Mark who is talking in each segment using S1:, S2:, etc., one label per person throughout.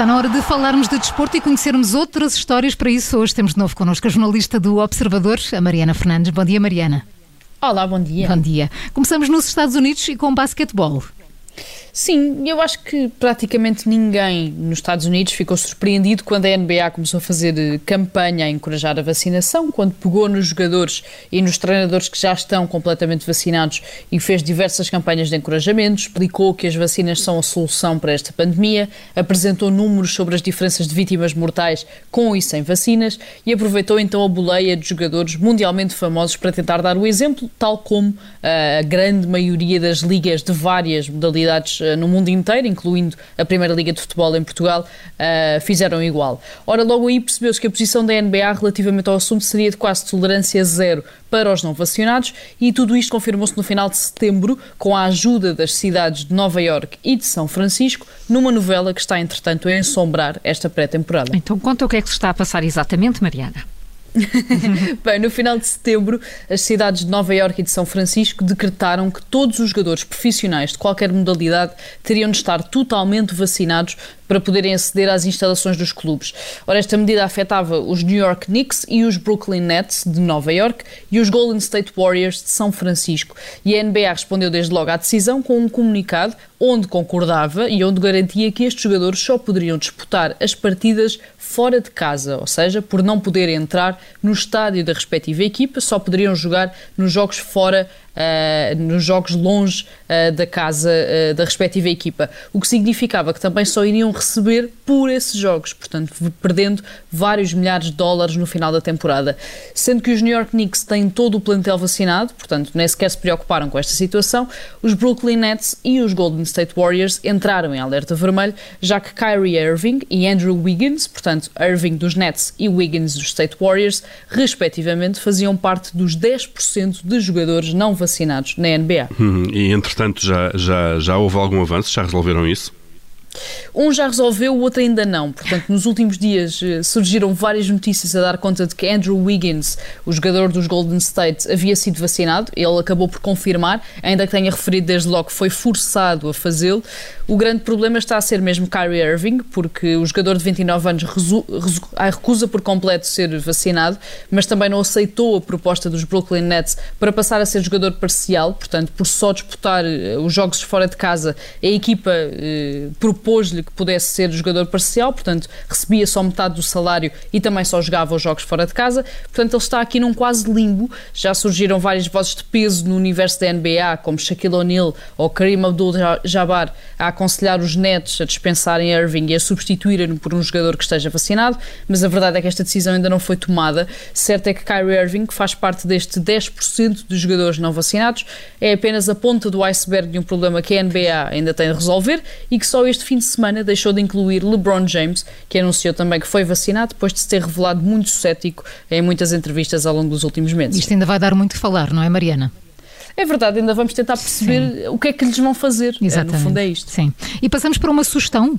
S1: Está na hora de falarmos de desporto e conhecermos outras histórias. Para isso, hoje temos de novo connosco a jornalista do Observador, a Mariana Fernandes. Bom dia, Mariana.
S2: Olá, bom dia.
S1: Bom dia. Começamos nos Estados Unidos e com basquetebol.
S2: Sim, eu acho que praticamente ninguém nos Estados Unidos ficou surpreendido quando a NBA começou a fazer eh, campanha a encorajar a vacinação, quando pegou nos jogadores e nos treinadores que já estão completamente vacinados e fez diversas campanhas de encorajamento, explicou que as vacinas são a solução para esta pandemia, apresentou números sobre as diferenças de vítimas mortais com e sem vacinas e aproveitou então a boleia de jogadores mundialmente famosos para tentar dar o exemplo, tal como eh, a grande maioria das ligas de várias modalidades eh, no mundo inteiro, incluindo a Primeira Liga de Futebol em Portugal, uh, fizeram igual. Ora, logo aí percebeu-se que a posição da NBA relativamente ao assunto seria de quase tolerância zero para os não vacinados e tudo isto confirmou-se no final de setembro com a ajuda das cidades de Nova Iorque e de São Francisco numa novela que está, entretanto, a ensombrar esta pré-temporada.
S1: Então conta o que é que se está a passar exatamente, Mariana.
S2: Bem, no final de setembro, as cidades de Nova Iorque e de São Francisco decretaram que todos os jogadores profissionais de qualquer modalidade teriam de estar totalmente vacinados para poderem aceder às instalações dos clubes. Ora, esta medida afetava os New York Knicks e os Brooklyn Nets de Nova York e os Golden State Warriors de São Francisco. E a NBA respondeu desde logo à decisão com um comunicado onde concordava e onde garantia que estes jogadores só poderiam disputar as partidas fora de casa, ou seja, por não poder entrar no estádio da respectiva equipa, só poderiam jogar nos jogos fora uh, nos jogos longe uh, da casa uh, da respectiva equipa, o que significava que também só iriam receber por esses jogos, portanto, perdendo vários milhares de dólares no final da temporada. Sendo que os New York Knicks têm todo o plantel vacinado, portanto, nem sequer se preocuparam com esta situação, os Brooklyn Nets e os Golden State Warriors entraram em alerta vermelho, já que Kyrie Irving e Andrew Wiggins, portanto, Irving dos Nets e Wiggins dos State Warriors, respectivamente, faziam parte dos 10% de jogadores não vacinados na NBA.
S3: Hum, e entretanto já, já, já houve algum avanço? Já resolveram isso?
S2: Um já resolveu, o outro ainda não. Portanto, nos últimos dias eh, surgiram várias notícias a dar conta de que Andrew Wiggins, o jogador dos Golden State, havia sido vacinado. Ele acabou por confirmar, ainda que tenha referido desde logo que foi forçado a fazê-lo. O grande problema está a ser mesmo Kyrie Irving, porque o jogador de 29 anos recusa por completo ser vacinado, mas também não aceitou a proposta dos Brooklyn Nets para passar a ser jogador parcial. Portanto, por só disputar eh, os jogos fora de casa, a equipa eh, propôs-lhe que pudesse ser jogador parcial, portanto, recebia só metade do salário e também só jogava os jogos fora de casa. Portanto, ele está aqui num quase limbo. Já surgiram várias vozes de peso no universo da NBA, como Shaquille O'Neal ou Kareem Abdul-Jabbar, a aconselhar os netos a dispensarem Irving e a substituírem-no por um jogador que esteja vacinado, mas a verdade é que esta decisão ainda não foi tomada. Certo é que Kyrie Irving, que faz parte deste 10% dos jogadores não vacinados, é apenas a ponta do iceberg de um problema que a NBA ainda tem de resolver e que só este fim de semana deixou de incluir LeBron James, que anunciou também que foi vacinado depois de se ter revelado muito cético em muitas entrevistas ao longo dos últimos meses.
S1: Isto ainda vai dar muito que falar, não é, Mariana?
S2: É verdade, ainda vamos tentar perceber Sim. o que é que lhes vão fazer. Exatamente. no fundo é isto.
S1: Sim. E passamos para uma sugestão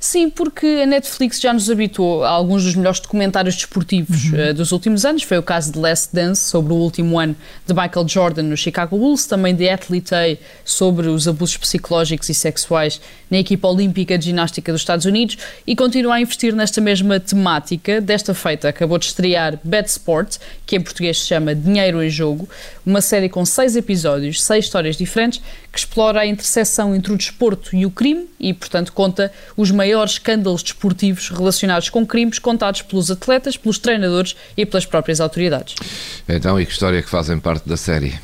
S2: Sim, porque a Netflix já nos habituou a alguns dos melhores documentários desportivos uhum. uh, dos últimos anos. Foi o caso de Last Dance, sobre o último ano de Michael Jordan no Chicago Bulls, também de Athlete A, sobre os abusos psicológicos e sexuais na equipa olímpica de ginástica dos Estados Unidos e continua a investir nesta mesma temática. Desta feita, acabou de estrear Bad Sport, que em português se chama Dinheiro em Jogo, uma série com seis episódios, seis histórias diferentes, que explora a interseção entre o desporto e o crime e, portanto, conta os maiores escândalos desportivos relacionados com crimes contados pelos atletas, pelos treinadores e pelas próprias autoridades.
S4: Então, e que história que fazem parte da série?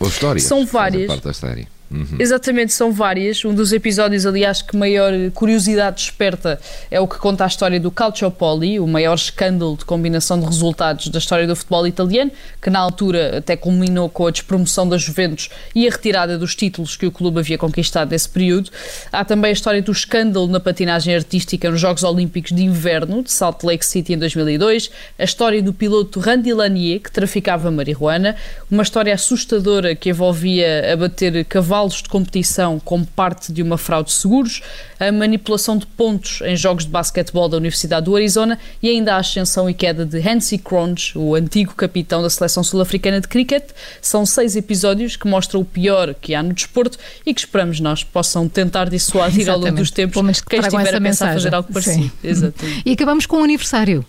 S4: Ou histórias
S2: São várias.
S4: Fazem parte da série?
S2: Uhum. Exatamente, são várias. Um dos episódios, aliás, que maior curiosidade desperta é o que conta a história do Calciopoli, o maior escândalo de combinação de resultados da história do futebol italiano, que na altura até culminou com a despromoção das Juventus e a retirada dos títulos que o clube havia conquistado nesse período. Há também a história do escândalo na patinagem artística nos Jogos Olímpicos de Inverno de Salt Lake City em 2002, a história do piloto Randy Lanier, que traficava marihuana, uma história assustadora que envolvia abater cavalos intervalos de competição como parte de uma fraude de seguros, a manipulação de pontos em jogos de basquetebol da Universidade do Arizona e ainda a ascensão e queda de Hansi Cronch, o antigo capitão da seleção sul-africana de cricket. São seis episódios que mostram o pior que há no desporto e que esperamos nós possam tentar dissuadir ao longo dos tempos quem estiver a pensar fazer algo parecido. Exatamente.
S1: E acabamos com o aniversário.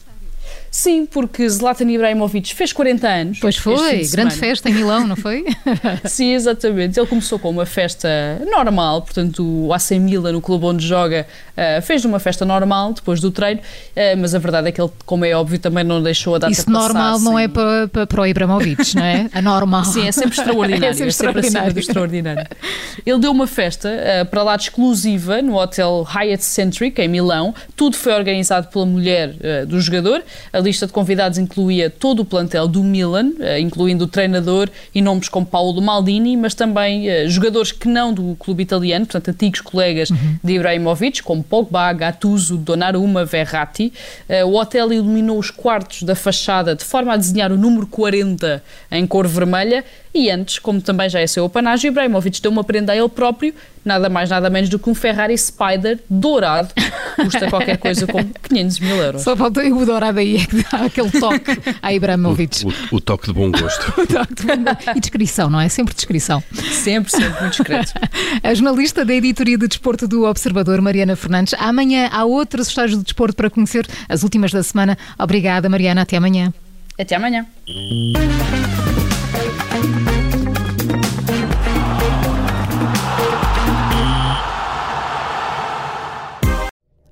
S2: Sim, porque Zlatan Ibrahimovic fez 40 anos.
S1: Pois foi, grande festa em Milão, não foi?
S2: Sim, exatamente. Ele começou com uma festa normal, portanto, o AC Milan, no clube onde joga, uh, fez uma festa normal depois do treino, uh, mas a verdade é que ele, como é óbvio, também não deixou a data
S1: Isso passar. normal assim. não é para, para, para o Ibrahimovic, não é? A normal.
S2: Sim, é sempre extraordinário. é sempre, é sempre acima do extraordinário. Ele deu uma festa uh, para lá de exclusiva no hotel Hyatt Centric, em Milão. Tudo foi organizado pela mulher do jogador. A lista de convidados incluía todo o plantel do Milan, eh, incluindo o treinador e nomes como Paulo Maldini, mas também uh, jogadores que não do clube italiano, portanto, antigos colegas uhum. de Ibrahimovic, como Pogba, Gattuso, Donnarumma, Verratti. Uh, o hotel iluminou os quartos da fachada de forma a desenhar o número 40 em cor vermelha e antes, como também já é seu apanágio, Ibrahimovic deu uma prenda a ele próprio, nada mais nada menos do que um Ferrari Spider dourado, que custa qualquer coisa como 500 mil euros.
S1: Só falta o dourado aí, é que dá aquele toque a Ibrahimovic.
S3: O, o, o toque de bom gosto.
S1: o toque de bom gosto. E descrição, não é? Sempre descrição.
S2: Sempre, sempre, muito discreto.
S1: a jornalista da editoria de desporto do Observador, Mariana Fernandes. Amanhã há outros estágios de desporto para conhecer, as últimas da semana. Obrigada, Mariana. Até amanhã.
S2: Até amanhã.